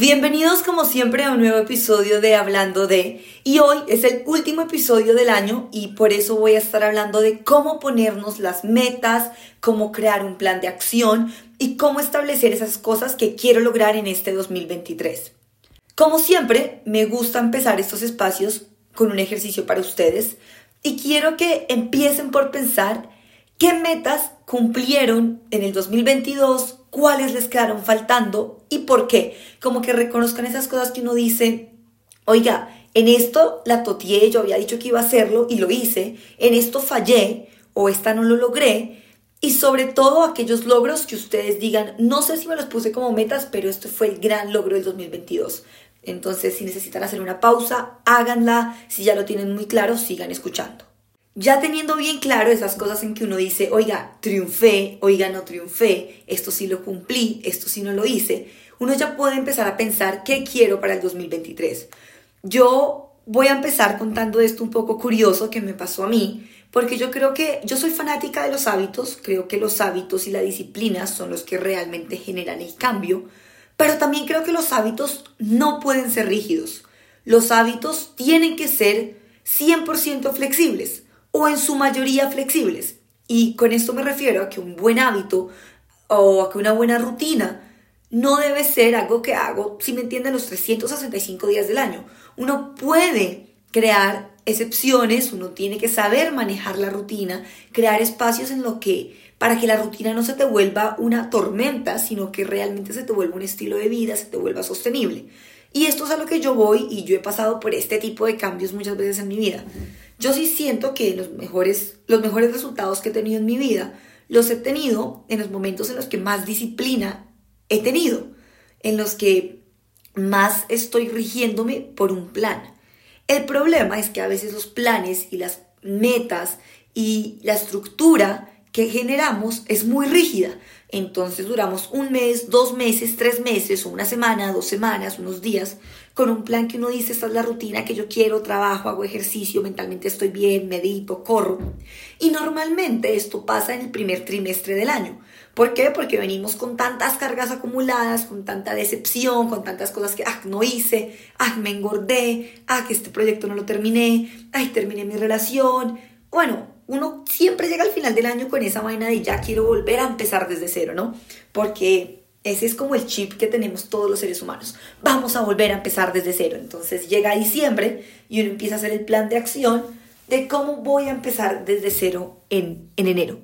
Bienvenidos como siempre a un nuevo episodio de Hablando de y hoy es el último episodio del año y por eso voy a estar hablando de cómo ponernos las metas, cómo crear un plan de acción y cómo establecer esas cosas que quiero lograr en este 2023. Como siempre, me gusta empezar estos espacios con un ejercicio para ustedes y quiero que empiecen por pensar qué metas cumplieron en el 2022, cuáles les quedaron faltando y por qué. Como que reconozcan esas cosas que uno dice, oiga, en esto la totié, yo había dicho que iba a hacerlo y lo hice, en esto fallé o esta no lo logré. Y sobre todo aquellos logros que ustedes digan, no sé si me los puse como metas, pero esto fue el gran logro del 2022. Entonces, si necesitan hacer una pausa, háganla. Si ya lo tienen muy claro, sigan escuchando. Ya teniendo bien claro esas cosas en que uno dice, oiga, triunfé, oiga, no triunfé, esto sí lo cumplí, esto sí no lo hice, uno ya puede empezar a pensar qué quiero para el 2023. Yo voy a empezar contando esto un poco curioso que me pasó a mí, porque yo creo que yo soy fanática de los hábitos, creo que los hábitos y la disciplina son los que realmente generan el cambio, pero también creo que los hábitos no pueden ser rígidos. Los hábitos tienen que ser 100% flexibles o en su mayoría flexibles. Y con esto me refiero a que un buen hábito o a que una buena rutina no debe ser algo que hago, si me entienden, los 365 días del año. Uno puede crear excepciones, uno tiene que saber manejar la rutina, crear espacios en lo que para que la rutina no se te vuelva una tormenta, sino que realmente se te vuelva un estilo de vida, se te vuelva sostenible. Y esto es a lo que yo voy y yo he pasado por este tipo de cambios muchas veces en mi vida. Yo sí siento que los mejores, los mejores resultados que he tenido en mi vida los he tenido en los momentos en los que más disciplina he tenido, en los que más estoy rigiéndome por un plan. El problema es que a veces los planes y las metas y la estructura que generamos es muy rígida. Entonces duramos un mes, dos meses, tres meses, o una semana, dos semanas, unos días, con un plan que uno dice, esta es la rutina que yo quiero, trabajo, hago ejercicio, mentalmente estoy bien, medito, corro. Y normalmente esto pasa en el primer trimestre del año. ¿Por qué? Porque venimos con tantas cargas acumuladas, con tanta decepción, con tantas cosas que, ah, no hice, ah, me engordé, ah, que este proyecto no lo terminé, ay, terminé mi relación. Bueno, uno siempre llega al final del año con esa vaina de ya quiero volver a empezar desde cero, ¿no? Porque ese es como el chip que tenemos todos los seres humanos. Vamos a volver a empezar desde cero. Entonces llega diciembre y uno empieza a hacer el plan de acción de cómo voy a empezar desde cero en, en enero.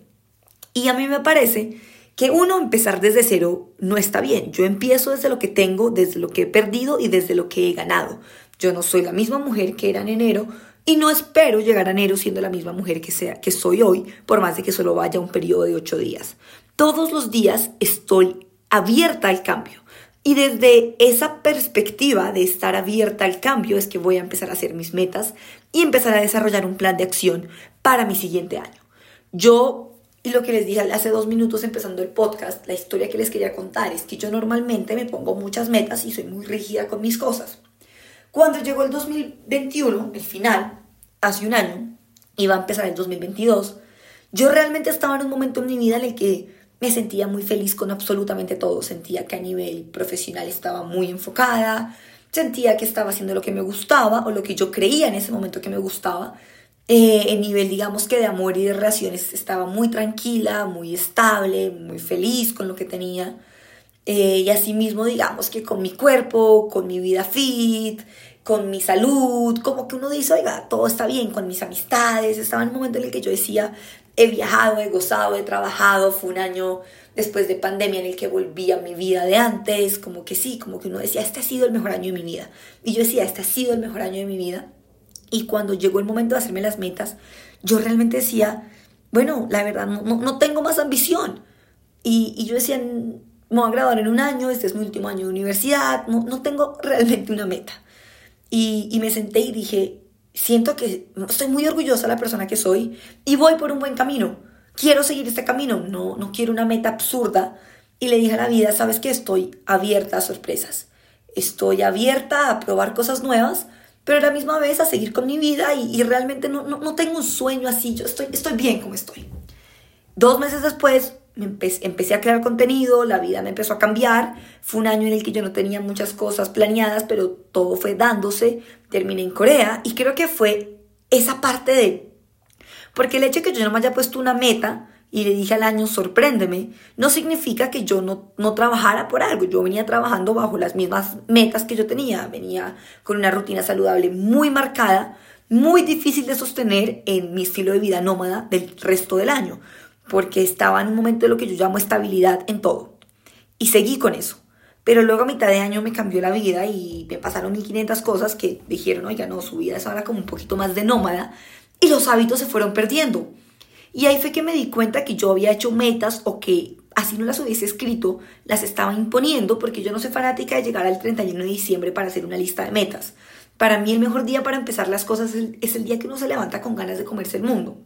Y a mí me parece que uno empezar desde cero no está bien. Yo empiezo desde lo que tengo, desde lo que he perdido y desde lo que he ganado. Yo no soy la misma mujer que era en enero, y no espero llegar a enero siendo la misma mujer que, sea, que soy hoy, por más de que solo vaya un periodo de ocho días. Todos los días estoy abierta al cambio. Y desde esa perspectiva de estar abierta al cambio es que voy a empezar a hacer mis metas y empezar a desarrollar un plan de acción para mi siguiente año. Yo, y lo que les dije hace dos minutos empezando el podcast, la historia que les quería contar es que yo normalmente me pongo muchas metas y soy muy rígida con mis cosas. Cuando llegó el 2021, el final, hace un año, iba a empezar el 2022, yo realmente estaba en un momento en mi vida en el que me sentía muy feliz con absolutamente todo. Sentía que a nivel profesional estaba muy enfocada, sentía que estaba haciendo lo que me gustaba o lo que yo creía en ese momento que me gustaba. Eh, en nivel, digamos que de amor y de relaciones, estaba muy tranquila, muy estable, muy feliz con lo que tenía. Eh, y asimismo, digamos que con mi cuerpo, con mi vida fit, con mi salud, como que uno dice, oiga, todo está bien, con mis amistades. Estaba en un momento en el que yo decía, he viajado, he gozado, he trabajado. Fue un año después de pandemia en el que volví a mi vida de antes. Como que sí, como que uno decía, este ha sido el mejor año de mi vida. Y yo decía, este ha sido el mejor año de mi vida. Y cuando llegó el momento de hacerme las metas, yo realmente decía, bueno, la verdad, no, no, tengo más ambición. Y, y yo decía, me voy a graduar en un año, este es mi último año de universidad, no, no tengo realmente una meta. Y, y, me senté y dije, siento que estoy muy orgullosa de la persona que soy y voy por un buen camino. Quiero seguir este camino, no, no quiero una meta absurda. Y le dije a la vida, sabes que estoy abierta a sorpresas. Estoy abierta a probar cosas nuevas, pero a la misma vez a seguir con mi vida y, realmente no, no, no, tengo un sueño así, yo estoy, estoy bien como estoy. Dos meses después empecé a crear contenido, la vida me empezó a cambiar, fue un año en el que yo no tenía muchas cosas planeadas, pero todo fue dándose, terminé en Corea y creo que fue esa parte de, porque el hecho de que yo no me haya puesto una meta y le dije al año, sorpréndeme, no significa que yo no, no trabajara por algo, yo venía trabajando bajo las mismas metas que yo tenía, venía con una rutina saludable muy marcada, muy difícil de sostener en mi estilo de vida nómada del resto del año porque estaba en un momento de lo que yo llamo estabilidad en todo. Y seguí con eso. Pero luego a mitad de año me cambió la vida y me pasaron 1500 cosas que dijeron, oiga, no, su vida es ahora como un poquito más de nómada y los hábitos se fueron perdiendo. Y ahí fue que me di cuenta que yo había hecho metas o que así no las hubiese escrito, las estaba imponiendo porque yo no soy fanática de llegar al 31 de diciembre para hacer una lista de metas. Para mí el mejor día para empezar las cosas es el día que uno se levanta con ganas de comerse el mundo.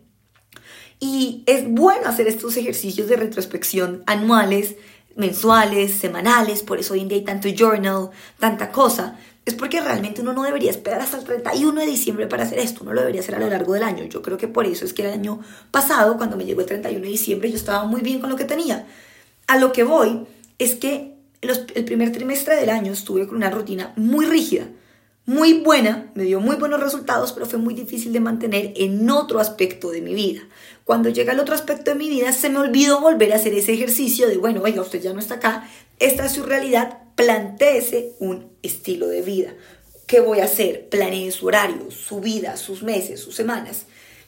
Y es bueno hacer estos ejercicios de retrospección anuales, mensuales, semanales, por eso hoy en día hay tanto journal, tanta cosa. Es porque realmente uno no debería esperar hasta el 31 de diciembre para hacer esto, uno lo debería hacer a lo largo del año. Yo creo que por eso es que el año pasado, cuando me llegó el 31 de diciembre, yo estaba muy bien con lo que tenía. A lo que voy es que el primer trimestre del año estuve con una rutina muy rígida muy buena, me dio muy buenos resultados, pero fue muy difícil de mantener en otro aspecto de mi vida. Cuando llega el otro aspecto de mi vida, se me olvidó volver a hacer ese ejercicio de, bueno, oiga, usted ya no está acá, esta es su realidad, plantéese un estilo de vida. ¿Qué voy a hacer? Planee su horario, su vida, sus meses, sus semanas.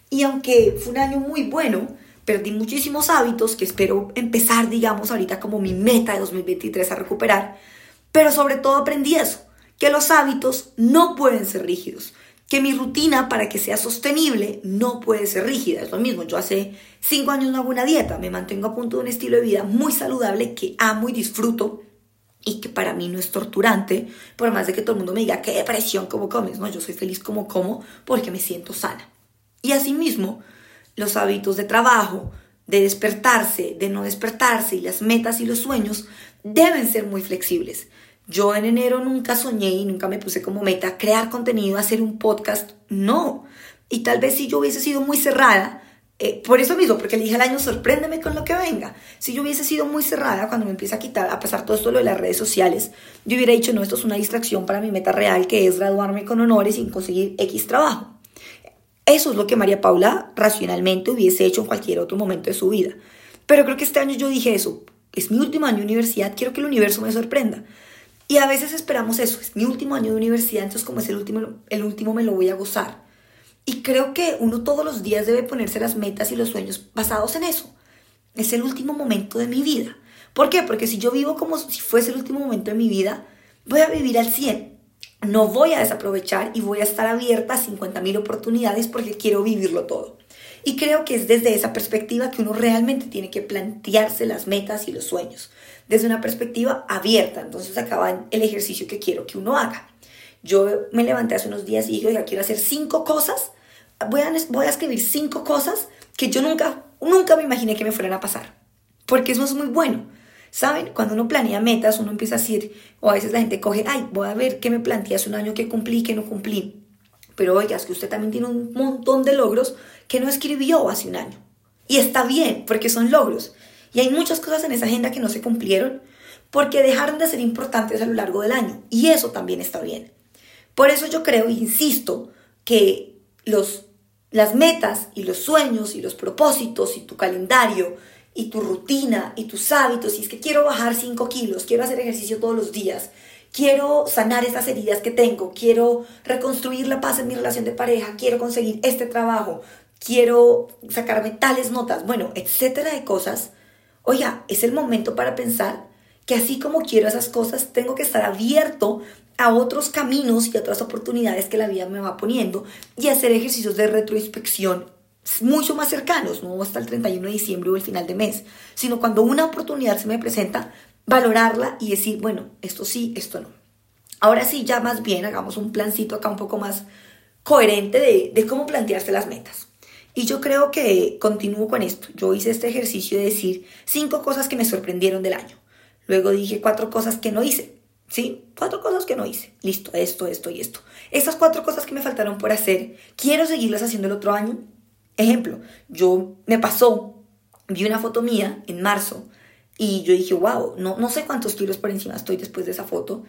Y aunque fue un año muy bueno, perdí muchísimos hábitos que espero empezar, digamos, ahorita como mi meta de 2023 a recuperar, pero sobre todo aprendí eso que los hábitos no pueden ser rígidos, que mi rutina para que sea sostenible no puede ser rígida. Es lo mismo, yo hace cinco años no hago una dieta, me mantengo a punto de un estilo de vida muy saludable que amo y disfruto y que para mí no es torturante, por más de que todo el mundo me diga, qué depresión, como comes, no, yo soy feliz como como porque me siento sana. Y asimismo, los hábitos de trabajo, de despertarse, de no despertarse y las metas y los sueños deben ser muy flexibles. Yo en enero nunca soñé y nunca me puse como meta crear contenido, hacer un podcast. No. Y tal vez si yo hubiese sido muy cerrada, eh, por eso mismo, porque le dije al año, sorpréndeme con lo que venga. Si yo hubiese sido muy cerrada cuando me empieza a quitar, a pasar todo esto lo de las redes sociales, yo hubiera dicho, no, esto es una distracción para mi meta real, que es graduarme con honores sin conseguir X trabajo. Eso es lo que María Paula racionalmente hubiese hecho en cualquier otro momento de su vida. Pero creo que este año yo dije eso, es mi último año de universidad, quiero que el universo me sorprenda. Y a veces esperamos eso, es mi último año de universidad, entonces como es el último, el último me lo voy a gozar. Y creo que uno todos los días debe ponerse las metas y los sueños basados en eso. Es el último momento de mi vida. ¿Por qué? Porque si yo vivo como si fuese el último momento de mi vida, voy a vivir al 100. No voy a desaprovechar y voy a estar abierta a 50.000 oportunidades porque quiero vivirlo todo. Y creo que es desde esa perspectiva que uno realmente tiene que plantearse las metas y los sueños desde una perspectiva abierta. Entonces acaba el ejercicio que quiero que uno haga. Yo me levanté hace unos días y dije, oiga, quiero hacer cinco cosas. Voy a, voy a escribir cinco cosas que yo nunca, nunca me imaginé que me fueran a pasar. Porque eso es muy bueno. ¿Saben? Cuando uno planea metas, uno empieza a decir, o a veces la gente coge, ay, voy a ver qué me planteé hace un año que cumplí, que no cumplí. Pero oiga, es que usted también tiene un montón de logros que no escribió hace un año. Y está bien, porque son logros. Y hay muchas cosas en esa agenda que no se cumplieron porque dejaron de ser importantes a lo largo del año. Y eso también está bien. Por eso yo creo, e insisto, que los, las metas y los sueños y los propósitos y tu calendario y tu rutina y tus hábitos, y es que quiero bajar 5 kilos, quiero hacer ejercicio todos los días, quiero sanar esas heridas que tengo, quiero reconstruir la paz en mi relación de pareja, quiero conseguir este trabajo, quiero sacarme tales notas, bueno, etcétera de cosas, Oiga, es el momento para pensar que así como quiero esas cosas, tengo que estar abierto a otros caminos y otras oportunidades que la vida me va poniendo y hacer ejercicios de retroinspección mucho más cercanos, no hasta el 31 de diciembre o el final de mes, sino cuando una oportunidad se me presenta, valorarla y decir, bueno, esto sí, esto no. Ahora sí, ya más bien hagamos un plancito acá un poco más coherente de cómo plantearse las metas. Y yo creo que continúo con esto. Yo hice este ejercicio de decir cinco cosas que me sorprendieron del año. Luego dije cuatro cosas que no hice. ¿Sí? Cuatro cosas que no hice. Listo, esto, esto y esto. Estas cuatro cosas que me faltaron por hacer, quiero seguirlas haciendo el otro año. Ejemplo, yo me pasó vi una foto mía en marzo y yo dije, wow, no, no sé cuántos kilos por encima estoy después de esa foto.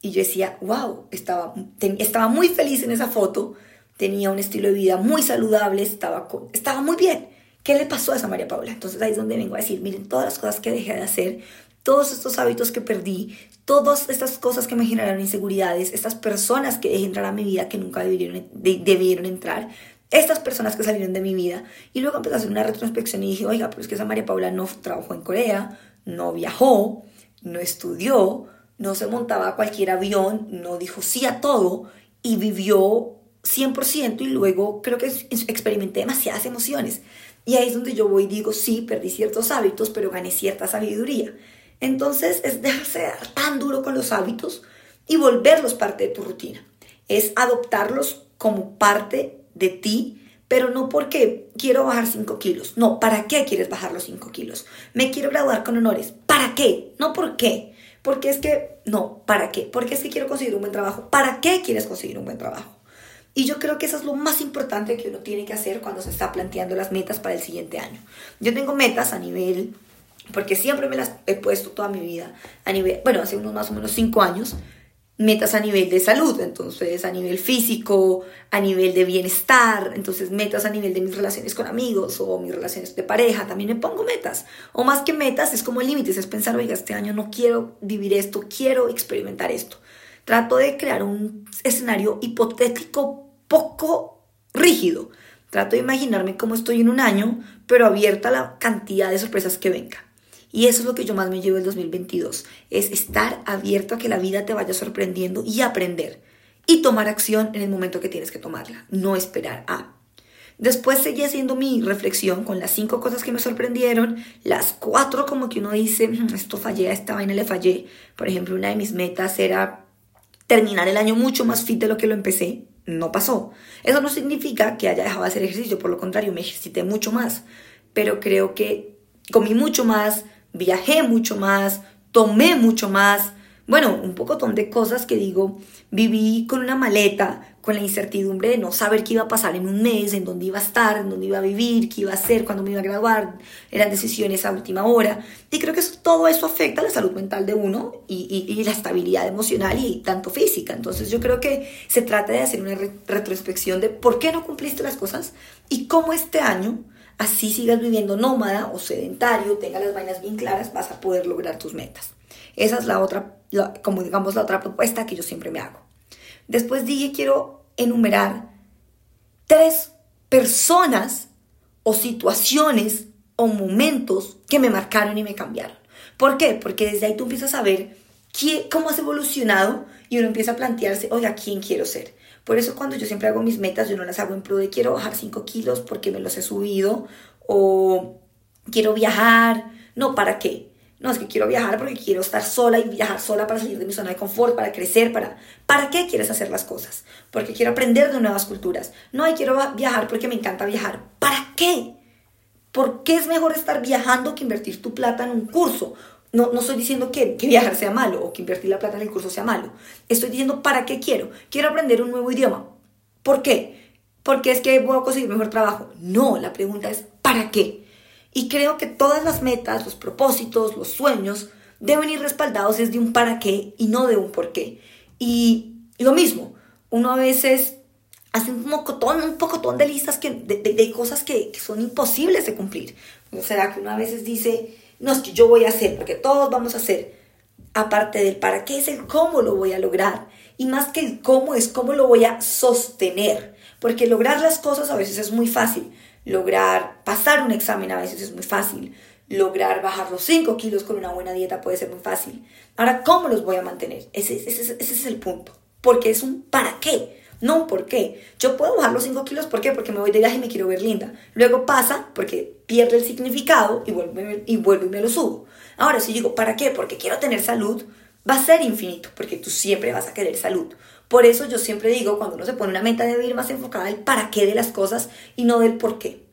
Y yo decía, wow, estaba, estaba muy feliz en esa foto, tenía un estilo de vida muy saludable, estaba, estaba muy bien. ¿Qué le pasó a esa María Paula? Entonces ahí es donde vengo a decir, miren todas las cosas que dejé de hacer, todos estos hábitos que perdí, todas estas cosas que me generaron inseguridades, estas personas que dejé entrar a mi vida que nunca debieron, debieron entrar, estas personas que salieron de mi vida. Y luego empecé a hacer una retrospección y dije, oiga, pero es que esa María Paula no trabajó en Corea, no viajó, no estudió, no se montaba a cualquier avión, no dijo sí a todo y vivió 100% y luego creo que experimenté demasiadas emociones. Y ahí es donde yo voy y digo, sí, perdí ciertos hábitos, pero gané cierta sabiduría. Entonces es dejarse dar tan duro con los hábitos y volverlos parte de tu rutina. Es adoptarlos como parte de ti, pero no porque quiero bajar 5 kilos. No, ¿para qué quieres bajar los 5 kilos? Me quiero graduar con honores. ¿Para qué? No por qué. Porque es que, no, ¿para qué? Porque es que quiero conseguir un buen trabajo. ¿Para qué quieres conseguir un buen trabajo? Y yo creo que eso es lo más importante que uno tiene que hacer cuando se está planteando las metas para el siguiente año. Yo tengo metas a nivel, porque siempre me las he puesto toda mi vida, a nivel, bueno, hace unos más o menos cinco años, metas a nivel de salud, entonces a nivel físico, a nivel de bienestar, entonces metas a nivel de mis relaciones con amigos o mis relaciones de pareja, también me pongo metas. O más que metas, es como límites, es pensar, oiga, este año no quiero vivir esto, quiero experimentar esto. Trato de crear un escenario hipotético poco rígido. Trato de imaginarme cómo estoy en un año, pero abierta a la cantidad de sorpresas que venga. Y eso es lo que yo más me llevo el 2022, es estar abierto a que la vida te vaya sorprendiendo y aprender. Y tomar acción en el momento que tienes que tomarla, no esperar a. Después seguí haciendo mi reflexión con las cinco cosas que me sorprendieron, las cuatro como que uno dice, mm, esto fallé, a esta vaina le fallé. Por ejemplo, una de mis metas era terminar el año mucho más fit de lo que lo empecé. No pasó. Eso no significa que haya dejado de hacer ejercicio, por lo contrario, me ejercité mucho más. Pero creo que comí mucho más, viajé mucho más, tomé mucho más, bueno, un poco de cosas que digo, viví con una maleta, con la incertidumbre de no saber qué iba a pasar en un mes, en dónde iba a estar, en dónde iba a vivir, qué iba a hacer, cuándo me iba a graduar, eran decisiones a última hora. Y creo que todo eso afecta a la salud mental de uno y, la estabilidad emocional y tanto física. Entonces yo creo que se trata de hacer una retrospección de por qué no cumpliste las cosas y cómo este año así sigas viviendo nómada o sedentario, tenga las vainas bien claras, vas a poder lograr tus metas. Esa es la otra, como digamos, la otra propuesta que yo siempre me hago. Después dije, quiero enumerar tres personas o situaciones o momentos que me marcaron y me cambiaron. ¿Por qué? Porque desde ahí tú empiezas a ver cómo has evolucionado y uno empieza a plantearse, oiga, ¿quién quiero ser? Por eso cuando yo siempre hago mis metas, yo no las hago en pro quiero bajar 5 kilos porque me los he subido o quiero viajar. No, ¿para qué? No, es que quiero viajar porque quiero estar sola y viajar sola para salir de mi zona de confort, para crecer, para... ¿Para qué quieres hacer las cosas? Porque quiero aprender de nuevas culturas. No, y quiero viajar porque me encanta viajar. ¿Para qué? ¿Por qué es mejor estar viajando que invertir tu plata en un curso no, no estoy diciendo que, que, viajar sea malo o que invertir la plata en el curso sea malo. Estoy diciendo para qué quiero. Quiero aprender un nuevo idioma. ¿Por qué? Porque es que voy a conseguir mejor trabajo. No, la pregunta es ¿para qué? Y creo que todas las metas, los propósitos, los sueños deben ir respaldados desde un para qué y no de un por qué. Y, lo mismo, uno a veces hace un pocotón, un pocotón de listas que, de, de, cosas que, que son imposibles de cumplir. O sea, que uno a veces dice no es que yo voy a hacer, porque todos vamos a hacer. Aparte del para qué es el cómo lo voy a lograr. Y más que el cómo es cómo lo voy a sostener. Porque lograr las cosas a veces es muy fácil. Lograr pasar un examen a veces es muy fácil. Lograr bajar los 5 kilos con una buena dieta puede ser muy fácil. Ahora, ¿cómo los voy a mantener? Ese, ese, ese es el punto. Porque es un para qué. No, ¿por qué? Yo puedo bajar los 5 kilos, ¿por qué? Porque me voy de viaje y me quiero ver linda. Luego pasa porque pierde el significado y vuelvo, y vuelvo y me lo subo. Ahora, si digo, ¿para qué? Porque quiero tener salud, va a ser infinito, porque tú siempre vas a querer salud. Por eso yo siempre digo, cuando uno se pone una meta, debe ir más enfocada al para qué de las cosas y no del por qué.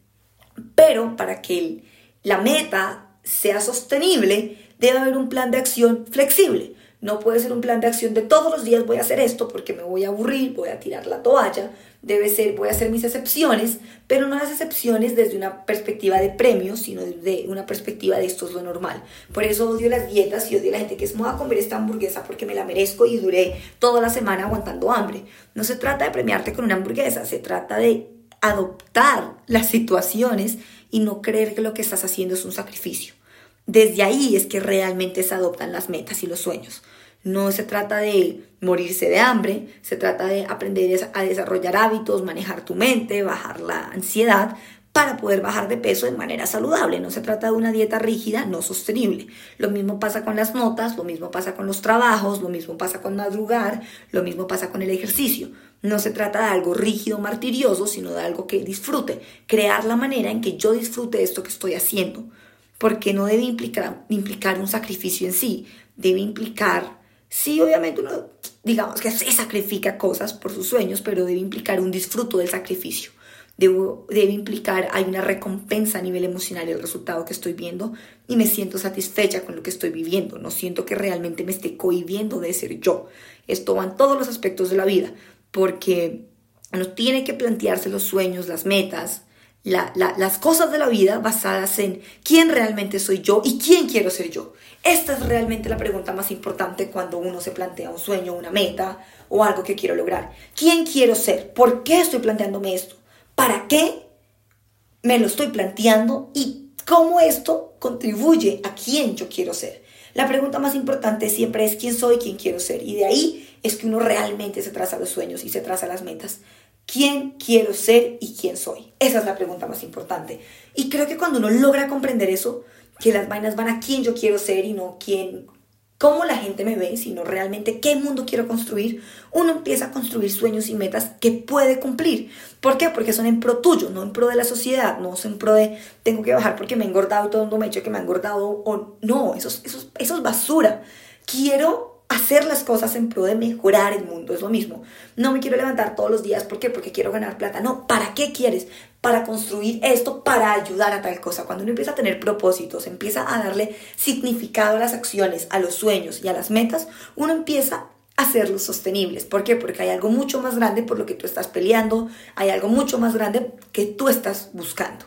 Pero para que la meta sea sostenible, debe haber un plan de acción flexible. No puede ser un plan de acción de todos los días voy a hacer esto porque me voy a aburrir, voy a tirar la toalla. Debe ser, voy a hacer mis excepciones, pero no las excepciones desde una perspectiva de premio, sino desde una perspectiva de esto es lo normal. Por eso odio las dietas y odio a la gente que es, me a comer esta hamburguesa porque me la merezco y duré toda la semana aguantando hambre. No se trata de premiarte con una hamburguesa, se trata de adoptar las situaciones y no creer que lo que estás haciendo es un sacrificio. Desde ahí es que realmente se adoptan las metas y los sueños. No se trata de morirse de hambre, se trata de aprender a desarrollar hábitos, manejar tu mente, bajar la ansiedad para poder bajar de peso de manera saludable. No se trata de una dieta rígida, no sostenible. Lo mismo pasa con las notas, lo mismo pasa con los trabajos, lo mismo pasa con madrugar, lo mismo pasa con el ejercicio. No se trata de algo rígido, martirioso, sino de algo que disfrute. Crear la manera en que yo disfrute esto que estoy haciendo porque no debe implicar, implicar un sacrificio en sí, debe implicar, sí, obviamente uno, digamos que se sacrifica cosas por sus sueños, pero debe implicar un disfruto del sacrificio. debe implicar, hay una recompensa a nivel emocional el resultado que estoy viendo y me siento satisfecha con lo que estoy viviendo. No siento que realmente me esté cohibiendo de ser yo. Esto va en todos los aspectos de la vida, porque uno tiene que plantearse los sueños, las metas, las cosas de la vida basadas en quién realmente soy yo y quién quiero ser yo. Esta es realmente la pregunta más importante cuando uno se plantea un sueño, una meta o algo que quiero lograr. ¿Quién quiero ser? ¿Por qué estoy planteándome esto? ¿Para qué me lo estoy planteando? ¿Y cómo esto contribuye a quién yo quiero ser? La pregunta más importante siempre es quién soy, quién quiero ser. Y de ahí es que uno realmente se traza los sueños y se traza las metas. ¿Quién quiero ser y quién soy? Esa es la pregunta más importante. Y creo que cuando uno logra comprender eso, que las vainas van a quién yo quiero ser y no quién, cómo la gente me ve, sino realmente qué mundo quiero construir, uno empieza a construir sueños y metas que puede cumplir. ¿Por qué? Porque son en pro tuyo, no en pro de la sociedad, no son en pro de tengo que bajar porque me he engordado y todo el mundo me ha dicho que me ha engordado o no, eso, eso, eso es basura. Quiero hacer las cosas en pro de mejorar el mundo, es lo mismo. No me quiero levantar todos los días, ¿por qué? Porque quiero ganar plata. No, ¿para qué quieres? Para construir esto, para ayudar a tal cosa. Cuando uno empieza a tener propósitos, empieza a darle significado a las acciones, a los sueños y a las metas, uno empieza a hacerlos sostenibles. ¿Por qué? Porque hay algo mucho más grande por lo que tú estás peleando, hay algo mucho más grande que tú estás buscando.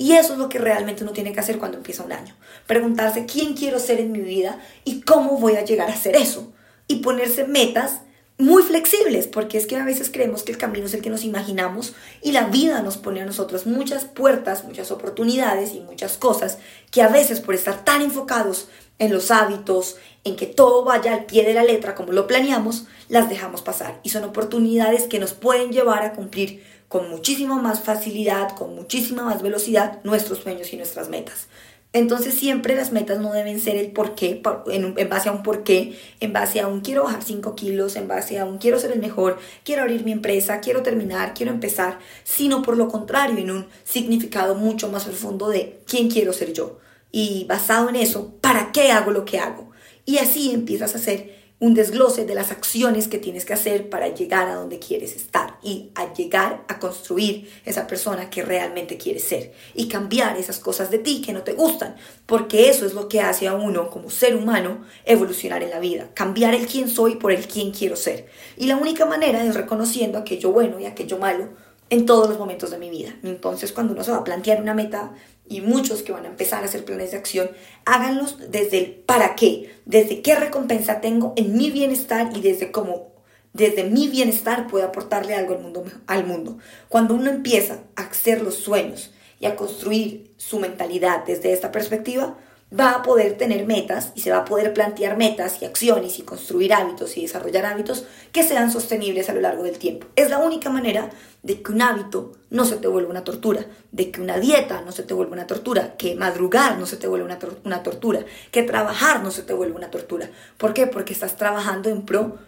Y eso es lo que realmente uno tiene que hacer cuando empieza un año. Preguntarse quién quiero ser en mi vida y cómo voy a llegar a hacer eso. Y ponerse metas muy flexibles, porque es que a veces creemos que el camino es el que nos imaginamos y la vida nos pone a nosotros muchas puertas, muchas oportunidades y muchas cosas que a veces por estar tan enfocados en los hábitos, en que todo vaya al pie de la letra como lo planeamos, las dejamos pasar. Y son oportunidades que nos pueden llevar a cumplir con muchísima más facilidad, con muchísima más velocidad nuestros sueños y nuestras metas. Entonces siempre las metas no deben ser el por qué, en, base a un por qué, en base a un quiero bajar 5 kilos, en base a un quiero ser el mejor, quiero abrir mi empresa, quiero terminar, quiero empezar, sino por lo contrario, en un significado mucho más profundo de quién quiero ser yo. Y basado en eso, ¿para qué hago lo que hago? Y así empiezas a hacer un desglose de las acciones que tienes que hacer para llegar a donde quieres estar y a llegar a construir esa persona que realmente quieres ser y cambiar esas cosas de ti que no te gustan, porque eso es lo que hace a uno como ser humano evolucionar en la vida, cambiar el quién soy por el quién quiero ser. Y la única manera es reconociendo aquello bueno y aquello malo en todos los momentos de mi vida. Entonces, cuando uno se va a plantear una meta y muchos que van a empezar a hacer planes de acción, háganlos desde el para qué, desde qué recompensa tengo en mi bienestar y desde cómo desde mi bienestar puedo aportarle algo al mundo, al mundo. Cuando uno empieza a hacer los sueños y a construir su mentalidad desde esta perspectiva, va a poder tener metas y se va a poder plantear metas y acciones y construir hábitos y desarrollar hábitos que sean sostenibles a lo largo del tiempo. Es la única manera de que un hábito no se te vuelva una tortura, de que una dieta no se te vuelva una tortura, que madrugar no se te vuelva una, una tortura, que trabajar no se te vuelva una tortura. ¿Por qué? Porque estás trabajando en pro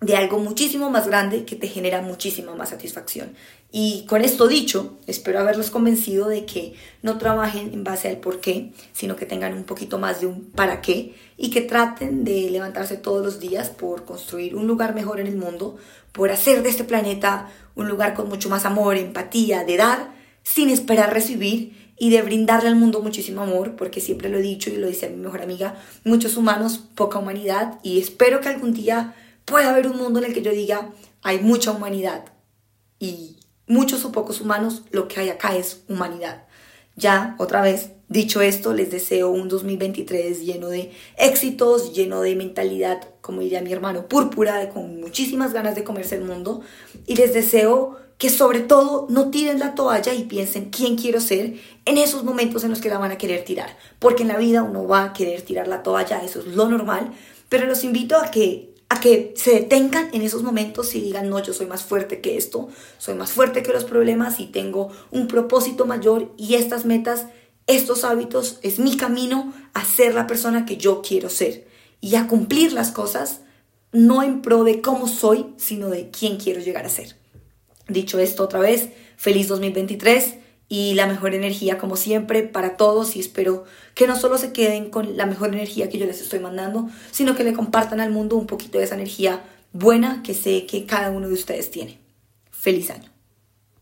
de algo muchísimo más grande que te genera muchísima más satisfacción. Y con esto dicho, espero haberlos convencido de que no trabajen en base al por qué, sino que tengan un poquito más de un para qué y que traten de levantarse todos los días por construir un lugar mejor en el mundo, por hacer de este planeta un lugar con mucho más amor, empatía, de dar sin esperar recibir y de brindarle al mundo muchísimo amor, porque siempre lo he dicho y lo dice mi mejor amiga, muchos humanos, poca humanidad y espero que algún día pueda haber un mundo en el que yo diga, hay mucha humanidad y muchos o pocos humanos, lo que hay acá es humanidad. Ya, otra vez, dicho esto, les deseo un 2023 lleno de éxitos, lleno de mentalidad, como diría mi hermano, púrpura, con muchísimas ganas de comerse el mundo. Y les deseo que sobre todo no tiren la toalla y piensen quién quiero ser en esos momentos en los que la van a querer tirar. Porque en la vida uno va a querer tirar la toalla, eso es lo normal. Pero los invito a que a que se detengan en esos momentos y digan, no, yo soy más fuerte que esto, soy más fuerte que los problemas y tengo un propósito mayor y estas metas, estos hábitos, es mi camino a ser la persona que yo quiero ser y a cumplir las cosas, no en pro de cómo soy, sino de quién quiero llegar a ser. Dicho esto otra vez, feliz 2023 y la mejor energía como siempre para todos y espero que no solo se queden con la mejor energía que yo les estoy mandando, sino que le compartan al mundo un poquito de esa energía buena que sé que cada uno de ustedes tiene. Feliz año.